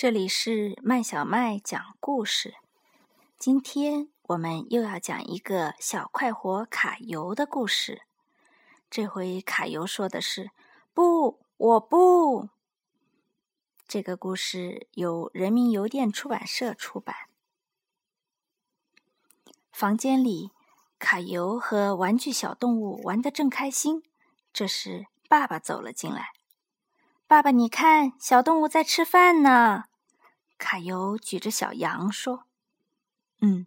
这里是麦小麦讲故事。今天我们又要讲一个小快活卡游的故事。这回卡游说的是“不，我不”。这个故事由人民邮电出版社出版。房间里，卡游和玩具小动物玩得正开心。这时，爸爸走了进来。爸爸，你看，小动物在吃饭呢。卡尤举着小羊说：“嗯，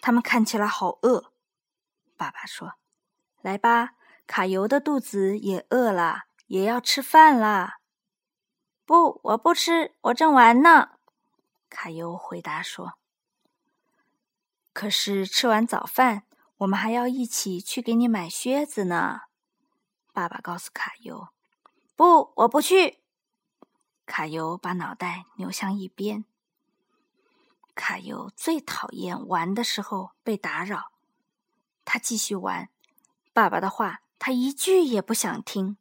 它们看起来好饿。”爸爸说：“来吧，卡尤的肚子也饿了，也要吃饭啦。”“不，我不吃，我正玩呢。”卡尤回答说。“可是吃完早饭，我们还要一起去给你买靴子呢。”爸爸告诉卡尤。“不，我不去。”卡尤把脑袋扭向一边。卡尤最讨厌玩的时候被打扰，他继续玩，爸爸的话他一句也不想听。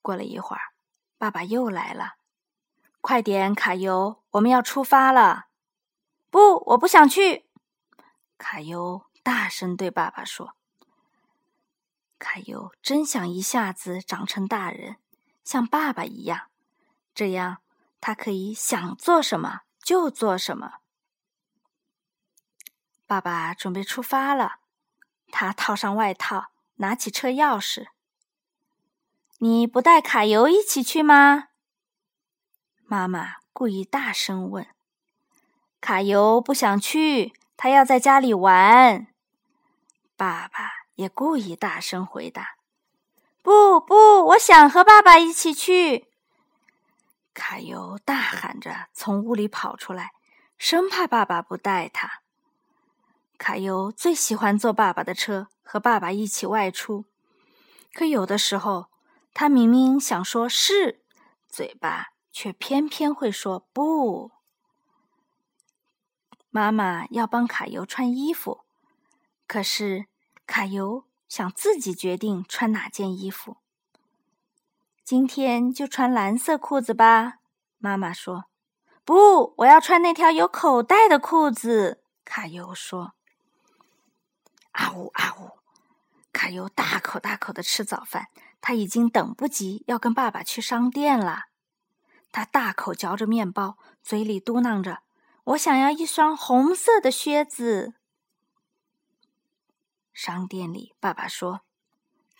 过了一会儿，爸爸又来了，“快点，卡尤，我们要出发了。”“不，我不想去。”卡尤大声对爸爸说。卡尤真想一下子长成大人。像爸爸一样，这样他可以想做什么就做什么。爸爸准备出发了，他套上外套，拿起车钥匙。你不带卡尤一起去吗？妈妈故意大声问。卡尤不想去，他要在家里玩。爸爸也故意大声回答。不不，我想和爸爸一起去！卡尤大喊着从屋里跑出来，生怕爸爸不带他。卡尤最喜欢坐爸爸的车，和爸爸一起外出。可有的时候，他明明想说是，嘴巴却偏偏会说不。妈妈要帮卡尤穿衣服，可是卡尤。想自己决定穿哪件衣服。今天就穿蓝色裤子吧，妈妈说。不，我要穿那条有口袋的裤子。卡尤说。啊呜啊呜！卡尤大口大口的吃早饭，他已经等不及要跟爸爸去商店了。他大口嚼着面包，嘴里嘟囔着：“我想要一双红色的靴子。”商店里，爸爸说：“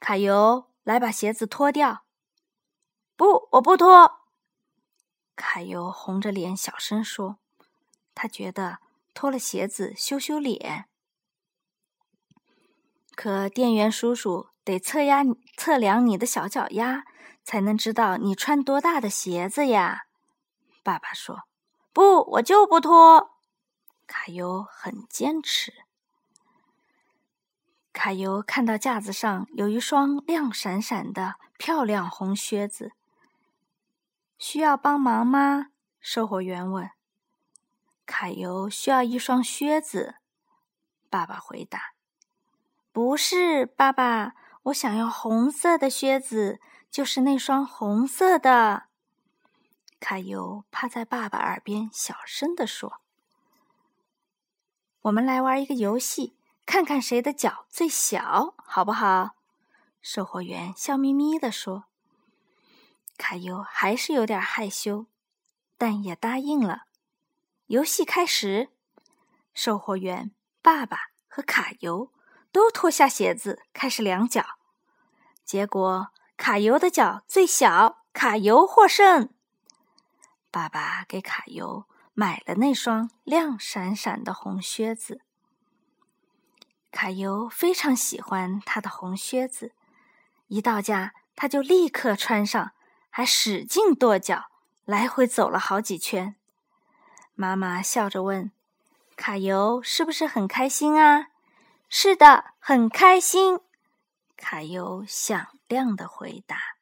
卡尤，来把鞋子脱掉。”“不，我不脱。”卡尤红着脸小声说：“他觉得脱了鞋子羞羞脸。”可店员叔叔得测压测量你的小脚丫，才能知道你穿多大的鞋子呀。”爸爸说：“不，我就不脱。”卡尤很坚持。卡尤看到架子上有一双亮闪闪的漂亮红靴子，需要帮忙吗？售货员问。卡尤需要一双靴子，爸爸回答。不是，爸爸，我想要红色的靴子，就是那双红色的。卡尤趴在爸爸耳边小声地说：“我们来玩一个游戏。”看看谁的脚最小，好不好？售货员笑眯眯地说。卡尤还是有点害羞，但也答应了。游戏开始，售货员、爸爸和卡尤都脱下鞋子开始量脚。结果，卡尤的脚最小，卡尤获胜。爸爸给卡尤买了那双亮闪闪的红靴子。卡尤非常喜欢他的红靴子，一到家他就立刻穿上，还使劲跺脚，来回走了好几圈。妈妈笑着问：“卡尤是不是很开心啊？”“是的，很开心。”卡尤响亮的回答。